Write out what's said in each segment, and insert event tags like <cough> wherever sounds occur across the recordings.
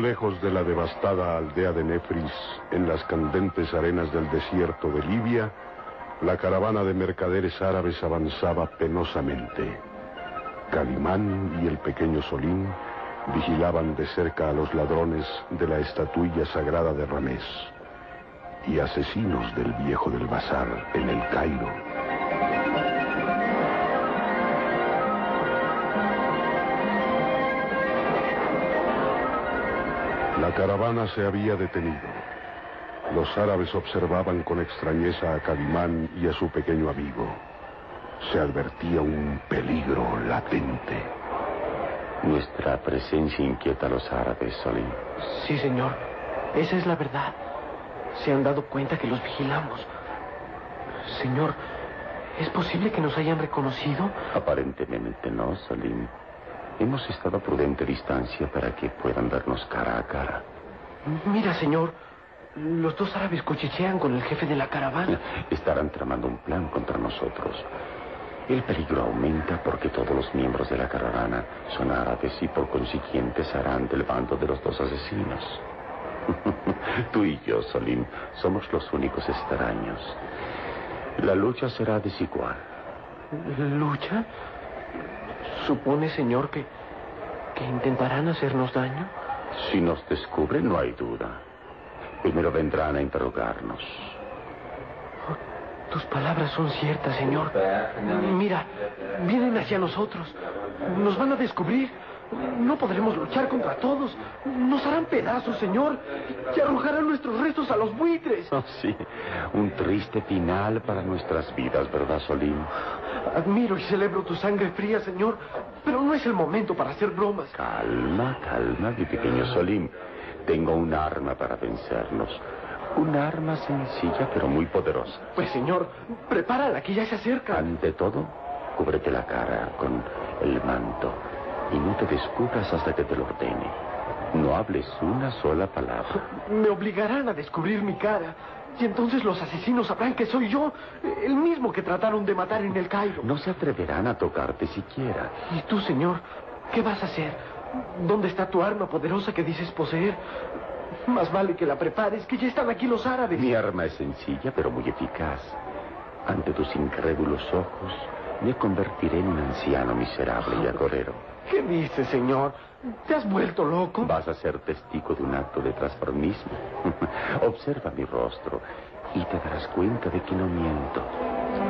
Lejos de la devastada aldea de Nefris, en las candentes arenas del desierto de Libia, la caravana de mercaderes árabes avanzaba penosamente. Calimán y el pequeño Solín vigilaban de cerca a los ladrones de la estatuilla sagrada de Ramés y asesinos del viejo del bazar en el Cairo. La caravana se había detenido. Los árabes observaban con extrañeza a Calimán y a su pequeño amigo. Se advertía un peligro latente. Nuestra presencia inquieta a los árabes, Solín. Sí, señor. Esa es la verdad. Se han dado cuenta que los vigilamos. Señor, ¿es posible que nos hayan reconocido? Aparentemente no, Salim. Hemos estado a prudente distancia para que puedan vernos cara a cara. Mira, señor, los dos árabes cuchichean con el jefe de la caravana. Estarán tramando un plan contra nosotros. El peligro aumenta porque todos los miembros de la caravana son árabes y por consiguiente serán del bando de los dos asesinos. <laughs> Tú y yo, Salim, somos los únicos extraños. La lucha será desigual. ¿Lucha? ¿Supone, señor, que, que intentarán hacernos daño? Si nos descubren, no hay duda. Primero vendrán a interrogarnos. tus palabras son ciertas, señor. Mira, vienen hacia nosotros. Nos van a descubrir. No podremos luchar contra todos. Nos harán pedazos, señor. Y arrojarán nuestros restos a los buitres. <laughs> Oh, sí, un triste final para nuestras vidas, ¿verdad, Solín? Admiro y celebro tu sangre fría, señor. Pero no es el momento para hacer bromas. Calma, calma, mi pequeño Solín. Tengo un arma para vencernos. Un arma sencilla pero muy poderosa. Pues, señor, prepárala, que ya se acerca. Ante todo, cúbrete la cara con el manto y no te descubras hasta que te lo ordene. No hables una sola palabra. Me obligarán a descubrir mi cara. Y entonces los asesinos sabrán que soy yo, el mismo que trataron de matar en el Cairo. No se atreverán a tocarte siquiera. ¿Y tú, señor? ¿Qué vas a hacer? ¿Dónde está tu arma poderosa que dices poseer? Más vale que la prepares, que ya están aquí los árabes. Mi arma es sencilla, pero muy eficaz. Ante tus incrédulos ojos, me convertiré en un anciano miserable y agorero. ¿Qué dices, señor? ¿Te has vuelto loco? Vas a ser testigo de un acto de transformismo. <laughs> Observa mi rostro y te darás cuenta de que no miento.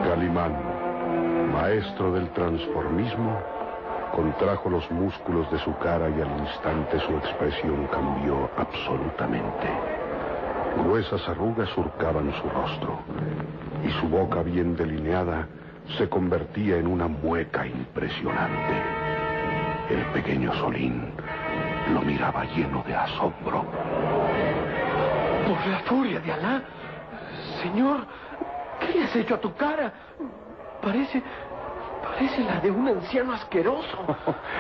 Calimán, maestro del transformismo, contrajo los músculos de su cara y al instante su expresión cambió absolutamente. Gruesas arrugas surcaban su rostro y su boca bien delineada se convertía en una mueca impresionante. El pequeño Solín lo miraba lleno de asombro. Por la furia de Alá. Señor, ¿qué le has hecho a tu cara? Parece... Parece la de un anciano asqueroso.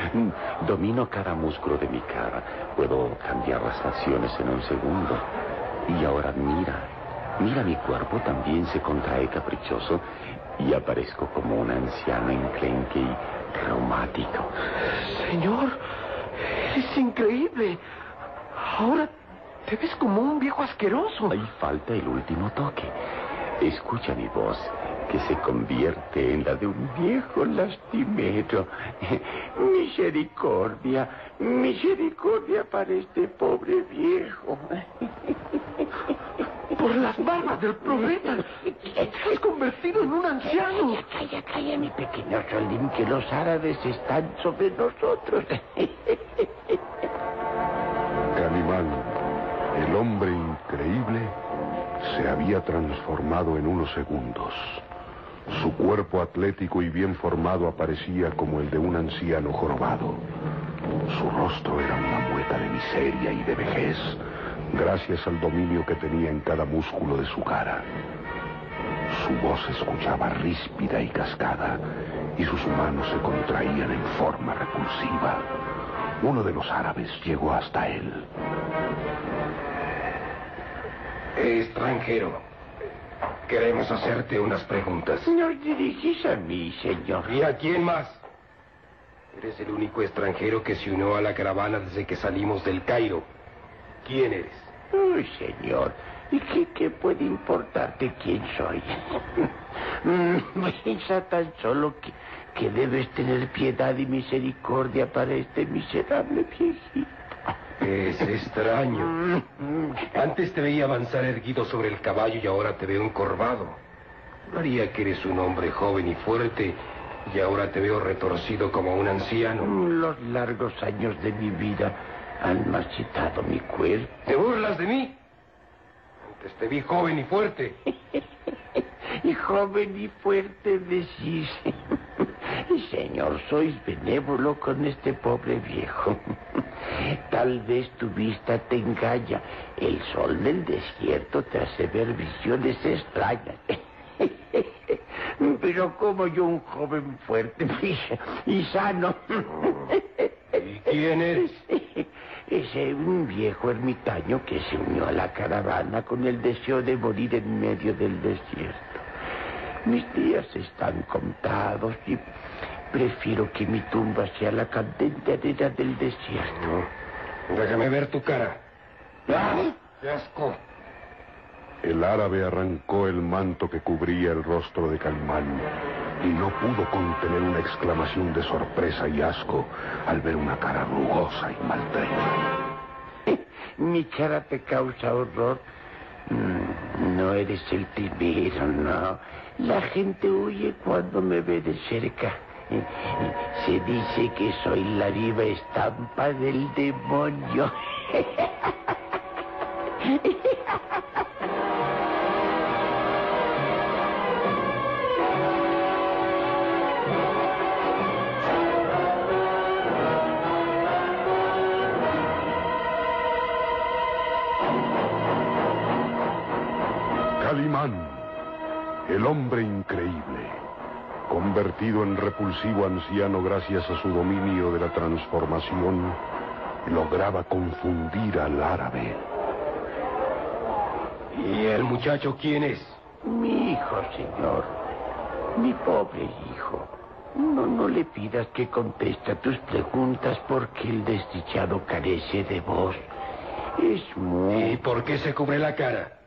<laughs> Domino cada músculo de mi cara. Puedo cambiar las facciones en un segundo. Y ahora mira. Mira mi cuerpo también se contrae caprichoso y aparezco como un anciano enclenque y reumático. Señor, es increíble. Ahora te ves como un viejo asqueroso. Ahí falta el último toque. Escucha mi voz, que se convierte en la de un viejo lastimero. <laughs> Misericordia, misericordia para este pobre viejo. <laughs> Por las barbas del profeta, te has convertido en un anciano. Calla, calla, calla, mi pequeño Solín, que los árabes están sobre nosotros. Calimán, el hombre increíble, se había transformado en unos segundos. Su cuerpo atlético y bien formado aparecía como el de un anciano jorobado. Su rostro era una mueca de miseria y de vejez gracias al dominio que tenía en cada músculo de su cara. Su voz se escuchaba ríspida y cascada y sus manos se contraían en forma repulsiva. Uno de los árabes llegó hasta él. Extranjero, queremos hacerte unas preguntas. Nos dirigís a mí, señor. ¿Y a quién más? Eres el único extranjero que se unió a la caravana desde que salimos del Cairo. ¿Quién eres? Uy, señor, ¿y qué, qué puede importarte quién soy? <laughs> Piensa tan solo que, que debes tener piedad y misericordia para este miserable viejito. Es extraño. <laughs> Antes te veía avanzar erguido sobre el caballo y ahora te veo encorvado. María que eres un hombre joven y fuerte y ahora te veo retorcido como un anciano. Los largos años de mi vida han marchitado mi cuerpo. ¿Te burlas de mí? Antes te vi joven y fuerte. <laughs> y joven y fuerte decís. <laughs> Señor, sois benévolo con este pobre viejo. <laughs> Tal vez tu vista te engaña. El sol del desierto te hace ver visiones extrañas. Pero como yo, un joven fuerte y sano. ¿Y quién eres? Es un viejo ermitaño que se unió a la caravana con el deseo de morir en medio del desierto. Mis días están contados y prefiero que mi tumba sea la candente arena del desierto. Déjame ver tu cara. ¡Ah! ¡Qué asco! El árabe arrancó el manto que cubría el rostro de Calimán y no pudo contener una exclamación de sorpresa y asco al ver una cara rugosa y maltrecha. <laughs> Mi cara te causa horror. Mm, no eres el primero, no. La gente huye cuando me ve de cerca. <laughs> Se dice que soy la viva estampa del demonio. <laughs> el hombre increíble, convertido en repulsivo anciano gracias a su dominio de la transformación, lograba confundir al árabe. ¿Y el muchacho quién es? Mi hijo, señor. Mi pobre hijo. No, no le pidas que conteste a tus preguntas porque el desdichado carece de voz. Es muy... ¿Y por qué se cubre la cara?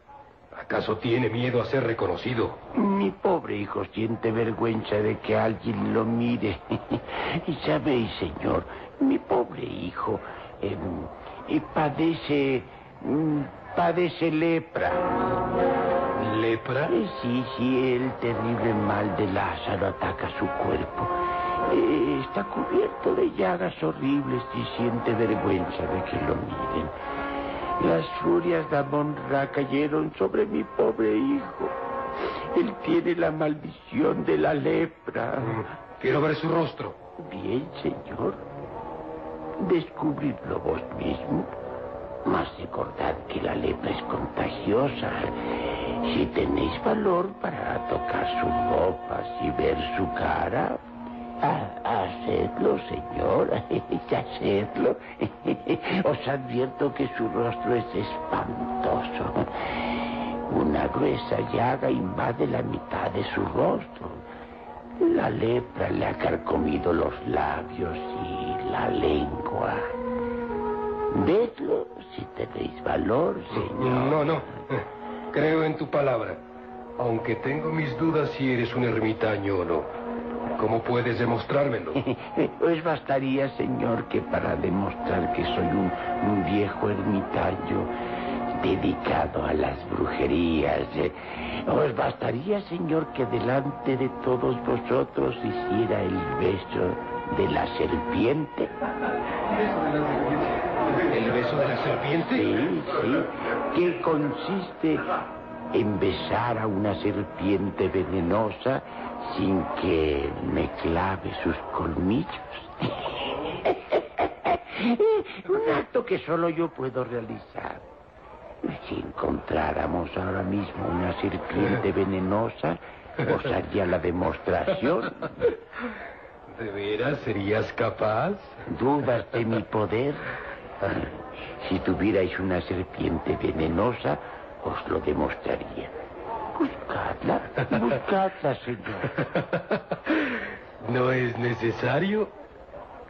¿Acaso tiene miedo a ser reconocido? Mi pobre hijo siente vergüenza de que alguien lo mire. <laughs> y sabéis, señor, mi pobre hijo eh, padece... mm, padece lepra. ¿Lepra? Eh, Sí, sí, el terrible mal de Lázaro ataca su cuerpo. Eh, está cubierto de llagas horribles y siente vergüenza de que lo miren. Las furias de Amon-Ra cayeron sobre mi pobre hijo. Él tiene la maldición de la lepra. Quiero ver su rostro. Bien, señor. Descubridlo vos mismo. Mas recordad que la lepra es contagiosa. Si tenéis valor para tocar sus ropas y ver su cara, ha- hacedlo, señor. <laughs> hacedlo. <laughs> Os advierto que su rostro es espantoso. Una gruesa llaga invade la mitad de su rostro. La lepra le ha carcomido los labios y la lengua. Vedlo si tenéis valor, señor. No, no. Creo en tu palabra. Aunque tengo mis dudas si eres un ermitaño o no. ¿Cómo puedes demostrármelo? <laughs> Pues bastaría, señor, que para demostrar que soy un, un viejo ermitaño dedicado a las brujerías, eh, os bastaría, señor, que delante de todos vosotros hiciera el beso de la serpiente. ¿El beso de la serpiente? Sí, sí, que consiste en besar a una serpiente venenosa sin que me clave sus colmillos. <laughs> Un acto que solo yo puedo realizar. Si encontráramos ahora mismo una serpiente <laughs> venenosa, os haría la demostración. ¿De veras serías capaz? ¿Dudas de mi poder? Si tuvierais una serpiente venenosa, os lo demostraría. Buscadla, buscadla, señor. <laughs> ¿No es necesario?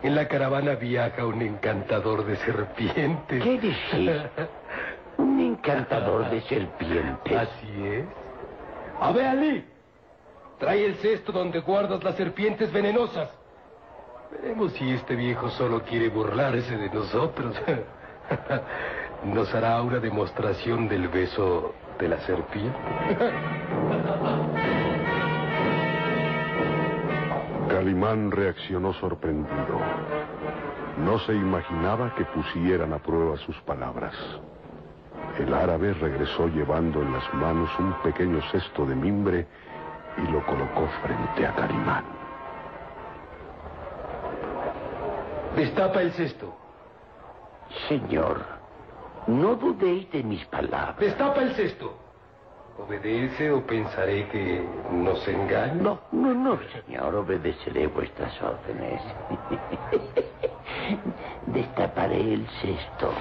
En la caravana viaja un encantador de serpientes. ¿Qué decís? Un encantador de serpientes. Así es. A ver, Ali. Trae el cesto donde guardas las serpientes venenosas. Veremos si este viejo solo quiere burlarse de nosotros. <laughs> Nos hará una demostración del beso de la serpiente. Calimán reaccionó sorprendido. No se imaginaba que pusieran a prueba sus palabras. El árabe regresó llevando en las manos un pequeño cesto de mimbre y lo colocó frente a Calimán. Destapa el cesto. Señor, no dudéis de mis palabras. Destapa el cesto. ¿Obedece o pensaré que nos engaña? No, no, no, señor, obedeceré vuestras órdenes. <laughs> Destaparé el cesto.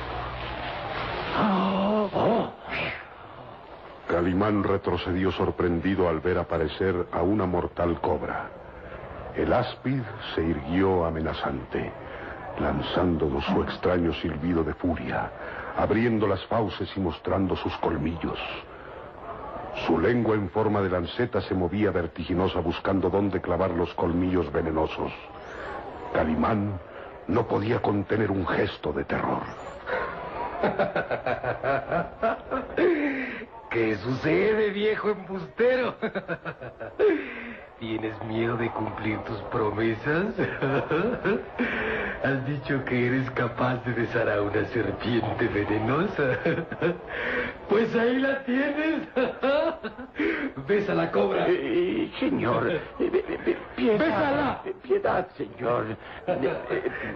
Calimán retrocedió sorprendido al ver aparecer a una mortal cobra. El áspid se irguió amenazante, lanzando su extraño silbido de furia, abriendo las fauces y mostrando sus colmillos. Su lengua en forma de lanceta se movía vertiginosa buscando dónde clavar los colmillos venenosos. Calimán no podía contener un gesto de terror. <laughs> ¿Qué sucede, viejo embustero? <laughs> ¿Tienes miedo de cumplir tus promesas? <laughs> Has dicho que eres capaz de besar a una serpiente venenosa. <laughs> Pues ahí la tienes. Besa la cobra. Eh, señor, eh, eh, piedad. Bésala. Piedad, señor.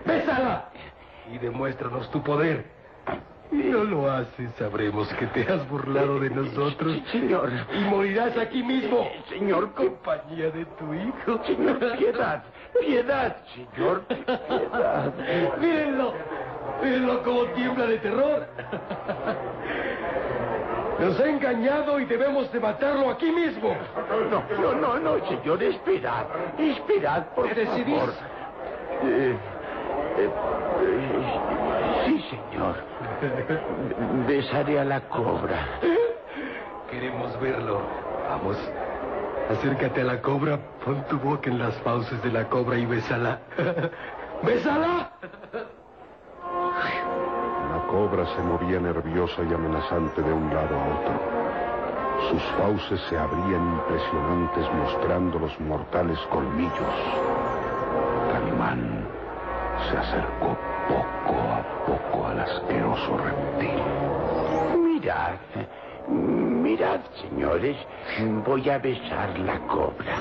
¡Bésala! Y demuéstranos tu poder. Si no lo haces, sabremos que te has burlado de nosotros. <laughs> Señor. Y morirás aquí mismo. Señor, compañía de tu hijo. Señor, piedad, piedad, señor, piedad. Mírenlo. Mírenlo como tiembla de terror. Nos ha engañado y debemos de matarlo aquí mismo. No, no, no, no, señor, esperad, esperad, por ¿Te decidís? favor. Eh, eh, eh, sí, señor. Besaré a la cobra. Queremos verlo. Vamos. Acércate a la cobra, pon tu boca en las fauces de la cobra y bésala. <laughs> ¡Bésala! La cobra se movía nerviosa y amenazante de un lado a otro. Sus fauces se abrían impresionantes mostrando los mortales colmillos. Calimán se acercó poco a poco al asqueroso reptil. Mirad, mirad, señores, voy a besar la cobra.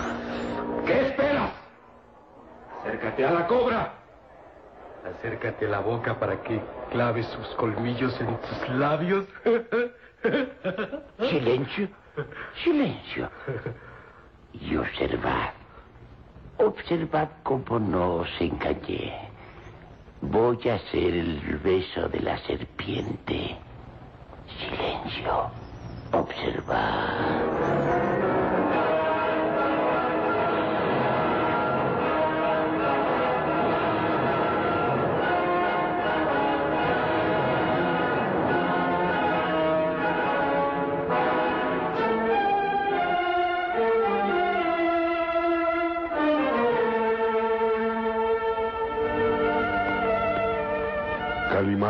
¿Qué esperas? Acércate a la cobra. Acércate la boca para que claves sus colmillos en tus labios. Silencio, silencio. Y observad, observad cómo no os engañé. Voy a hacer el beso de la serpiente. Silencio,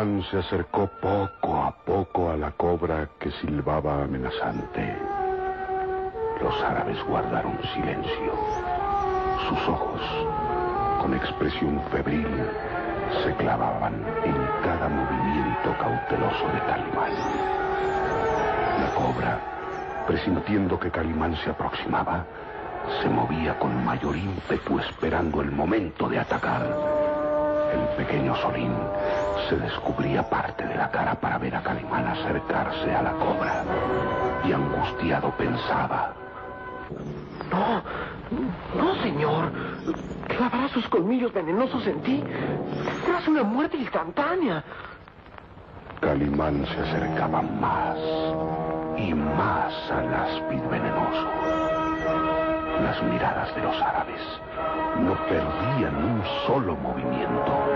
Se acercó poco a poco a la cobra que silbaba amenazante. Los árabes guardaron silencio. Sus ojos, con expresión febril, se clavaban en cada movimiento cauteloso de Calimán. La cobra, presintiendo que Calimán se aproximaba, se movía con mayor ímpetu esperando el momento de atacar. El pequeño Solín se descubría parte de la cara para ver a Calimán acercarse a la cobra. Y angustiado pensaba. No, no, señor. Clavará sus colmillos venenosos en ti. Serás una muerte instantánea. Calimán se acercaba más y más al áspid venenoso. La las miradas de los árabes. No perdían un solo movimiento.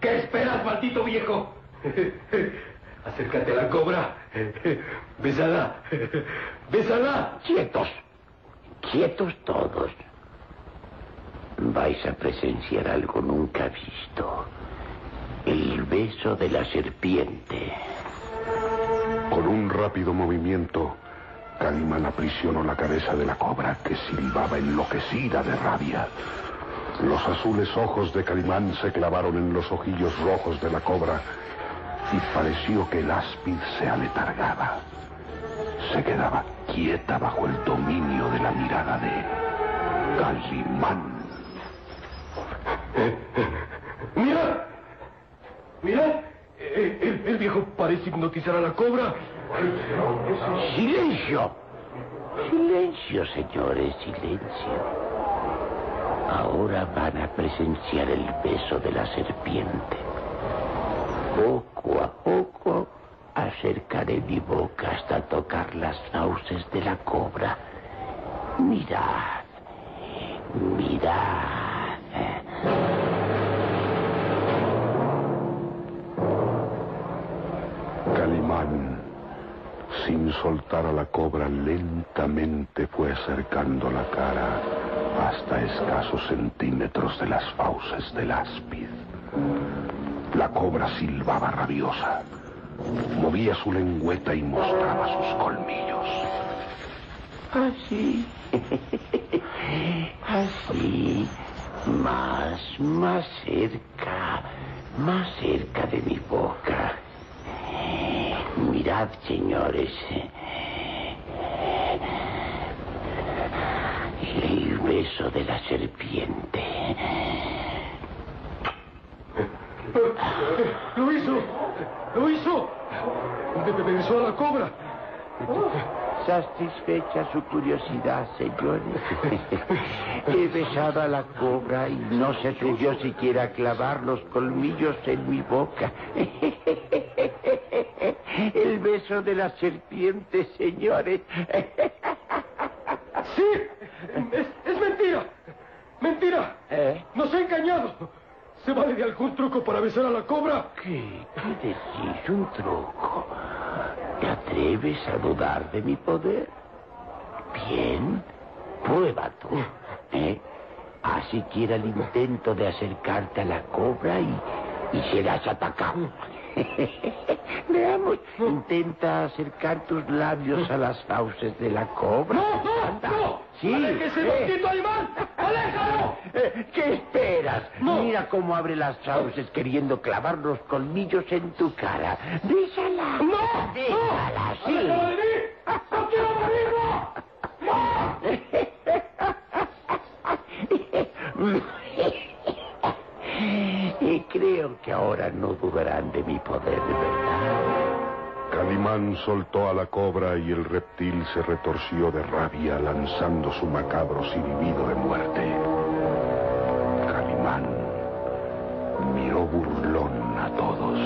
¿Qué esperas, maldito viejo? <laughs> Acércate a la cobra. <laughs> Bésala. <laughs> Bésala. Quietos. Quietos todos. Vais a presenciar algo nunca visto. El beso de la serpiente. Con un rápido movimiento, Calimán aprisionó la cabeza de la cobra que silbaba enloquecida de rabia. Los azules ojos de Calimán se clavaron en los ojillos rojos de la cobra y pareció que el áspid se aletargaba. Se quedaba quieta bajo el dominio de la mirada de Calimán. <laughs> ¡Mira! ¡Mira! El, el viejo parece hipnotizar a la cobra. ¡Silencio! Silencio, señores, silencio. Ahora van a presenciar el beso de la serpiente. Poco a poco acercaré mi boca hasta tocar las fauces de la cobra. Mirad, mirad. Sin soltar a la cobra, lentamente fue acercando la cara hasta escasos centímetros de las fauces del áspid. La cobra silbaba rabiosa. Movía su lengüeta y mostraba sus colmillos. Así. Así. <laughs> Más, más cerca. Más cerca de mi boca. Mirad, señores. El beso de la serpiente. ¡Lo hizo! ¡Lo hizo! Besó la cobra. Satisfecha su curiosidad, señores. <laughs> He besado a la cobra y no se atrevió siquiera a clavar los colmillos en mi boca. <laughs> El beso de la serpiente, señores. ¡Sí! Es, es mentira. ¡Mentira! ¿Eh? ¡Nos ha engañado! ¿Se vale de algún truco para besar a la cobra? ¿Qué? ¿Qué decís? ¿Un truco? ¿Te atreves a dudar de mi poder? Bien, prueba tú. ¿eh? Haz siquiera el intento de acercarte a la cobra y, y serás atacado. <laughs> Veamos, intenta acercar tus labios a las fauces de la cobra. ¡No, no, no! Sí. ¡Aléjese, eh. ¡Aléjalo! Eh, ¿Qué esperas? No. Mira cómo abre las fauces queriendo clavar los colmillos en tu cara. Bésala. ¡No! Bésala, ¡No! ¡Aléjalo de sí. mí! ¡No quiero morirlo! <laughs> Y creo que ahora no dudarán de mi poder, ¿verdad? Calimán soltó a la cobra y el reptil se retorció de rabia lanzando su macabro silbido de muerte. Calimán miró burlón a todos.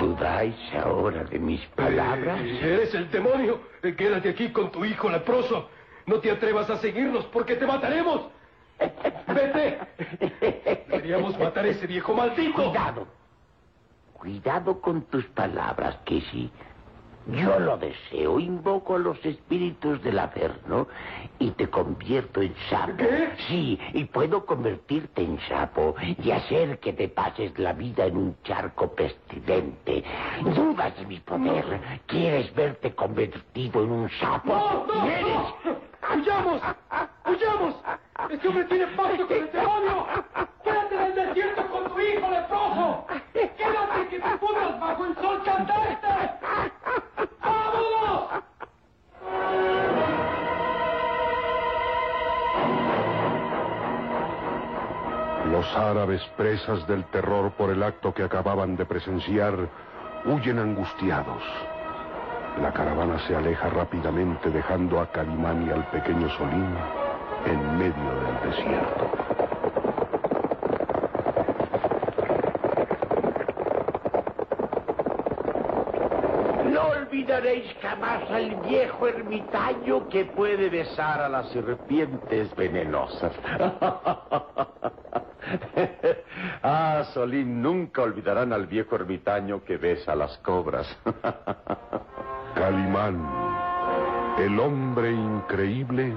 ¿Dudáis ahora de mis palabras? Eres el demonio. Eh, Quédate aquí con tu hijo leproso. No te atrevas a seguirnos porque te mataremos. Vete. Deberíamos matar a ese viejo maldito. Cuidado. Cuidado con tus palabras, que si yo lo deseo, invoco a los espíritus del Averno y te convierto en sapo. ¿Qué? Sí, y puedo convertirte en sapo y hacer que te pases la vida en un charco pestilente. ¿Dudas de mi poder? ¿Quieres verte convertido en un sapo? ¡No, no, ¿Quieres? no! ¡Huyamos! ¡Huyamos! ¡Este hombre tiene pacto con el demonio! ¡Quédate en el desierto hijo leproso! ¡Quédate que te pudras bajo el sol candente! ¡Vámonos! Los árabes, presas del terror por el acto que acababan de presenciar, huyen angustiados. La caravana se aleja rápidamente dejando a Calimán y al pequeño Solín en medio del desierto. No olvides olvidaréis jamás al viejo ermitaño que puede besar a las serpientes venenosas. <laughs> ah, Solín, nunca olvidarán al viejo ermitaño que besa a las cobras. <laughs> Calimán, el hombre increíble,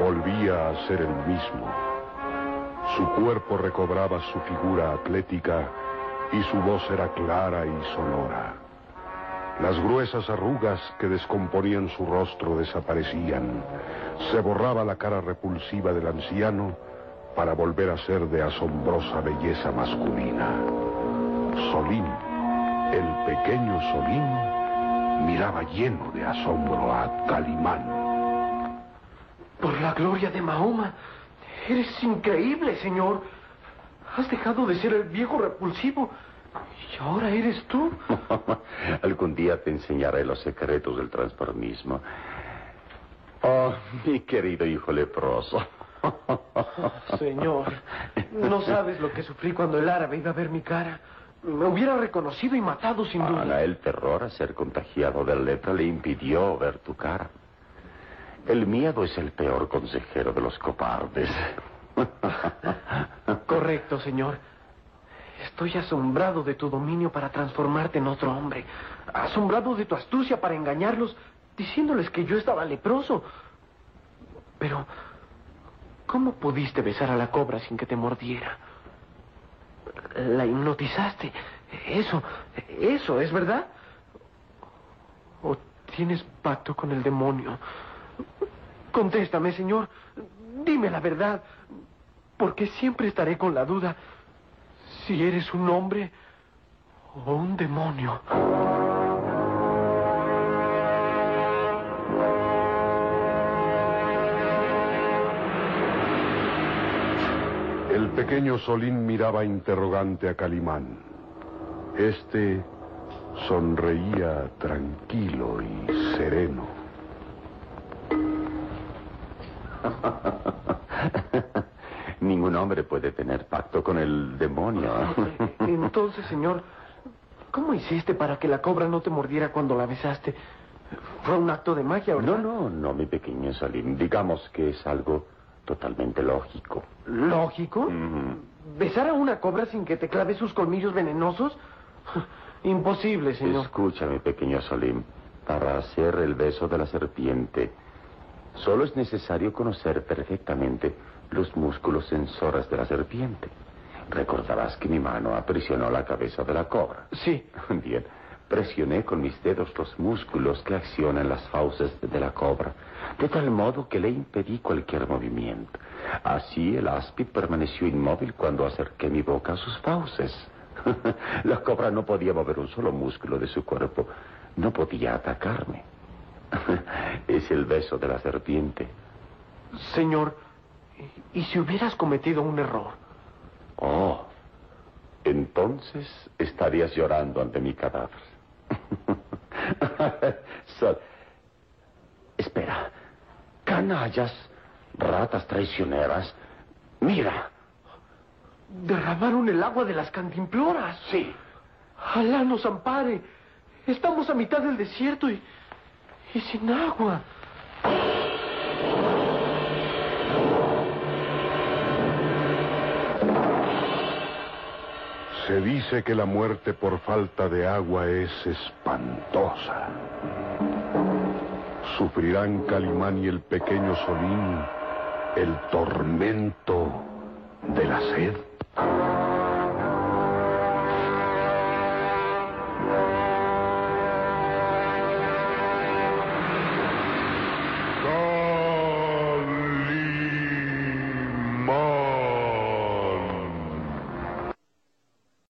volvía a ser el mismo. Su cuerpo recobraba su figura atlética y su voz era clara y sonora. Las gruesas arrugas que descomponían su rostro desaparecían. Se borraba la cara repulsiva del anciano para volver a ser de asombrosa belleza masculina. Solín, el pequeño Solín, miraba lleno de asombro a Calimán. Por la gloria de Mahoma, eres increíble, señor. Has dejado de ser el viejo repulsivo y ahora eres tú. <laughs> Algún día te enseñaré los secretos del transformismo. Oh, mi querido hijo leproso. <laughs> Señor, no sabes lo que sufrí cuando el árabe iba a ver mi cara. Me hubiera reconocido y matado sin duda. Ana, el terror a ser contagiado de lepra le impidió ver tu cara. El miedo es el peor consejero de los cobardes. <laughs> Correcto, señor. Estoy asombrado de tu dominio para transformarte en otro hombre. Asombrado de tu astucia para engañarlos, diciéndoles que yo estaba leproso. Pero, ¿cómo pudiste besar a la cobra sin que te mordiera? La hipnotizaste. Eso, eso, ¿es verdad? ¿O tienes pacto con el demonio? Contéstame, señor. Dime la verdad. Porque siempre estaré con la duda si eres un hombre o un demonio. El pequeño Solín miraba interrogante a Calimán. Este sonreía tranquilo y sereno. <laughs> Ningún hombre puede tener pacto con el demonio. Entonces, señor, ¿cómo hiciste para que la cobra no te mordiera cuando la besaste? Fue un acto de magia, ¿verdad? No, no, no, mi pequeño Salim. Digamos que es algo totalmente lógico. ¿Lógico? ¿Besar a una cobra sin que te clave sus colmillos venenosos? Imposible, señor. Escucha, mi pequeño Salim. Para hacer el beso de la serpiente, solo es necesario conocer perfectamente los músculos sensores de la serpiente. Recordarás que mi mano aprisionó la cabeza de la cobra. Sí. <laughs> Bien. Presioné con mis dedos los músculos que accionan las fauces de la cobra, de tal modo que le impedí cualquier movimiento. Así el áspid permaneció inmóvil cuando acerqué mi boca a sus fauces. <laughs> la cobra no podía mover un solo músculo de su cuerpo, no podía atacarme. <laughs> es el beso de la serpiente. Señor, ¿y si hubieras cometido un error? Oh, entonces estarías llorando ante mi cadáver. <laughs> Sol- Espera. Canallas, ratas traicioneras. Mira. Derramaron el agua de las cantimploras. Sí. Alá nos ampare. Estamos a mitad del desierto y, y sin agua. Se dice que la muerte por falta de agua es espantosa. ¿Sufrirán Calimán y el pequeño Solín el tormento de la sed?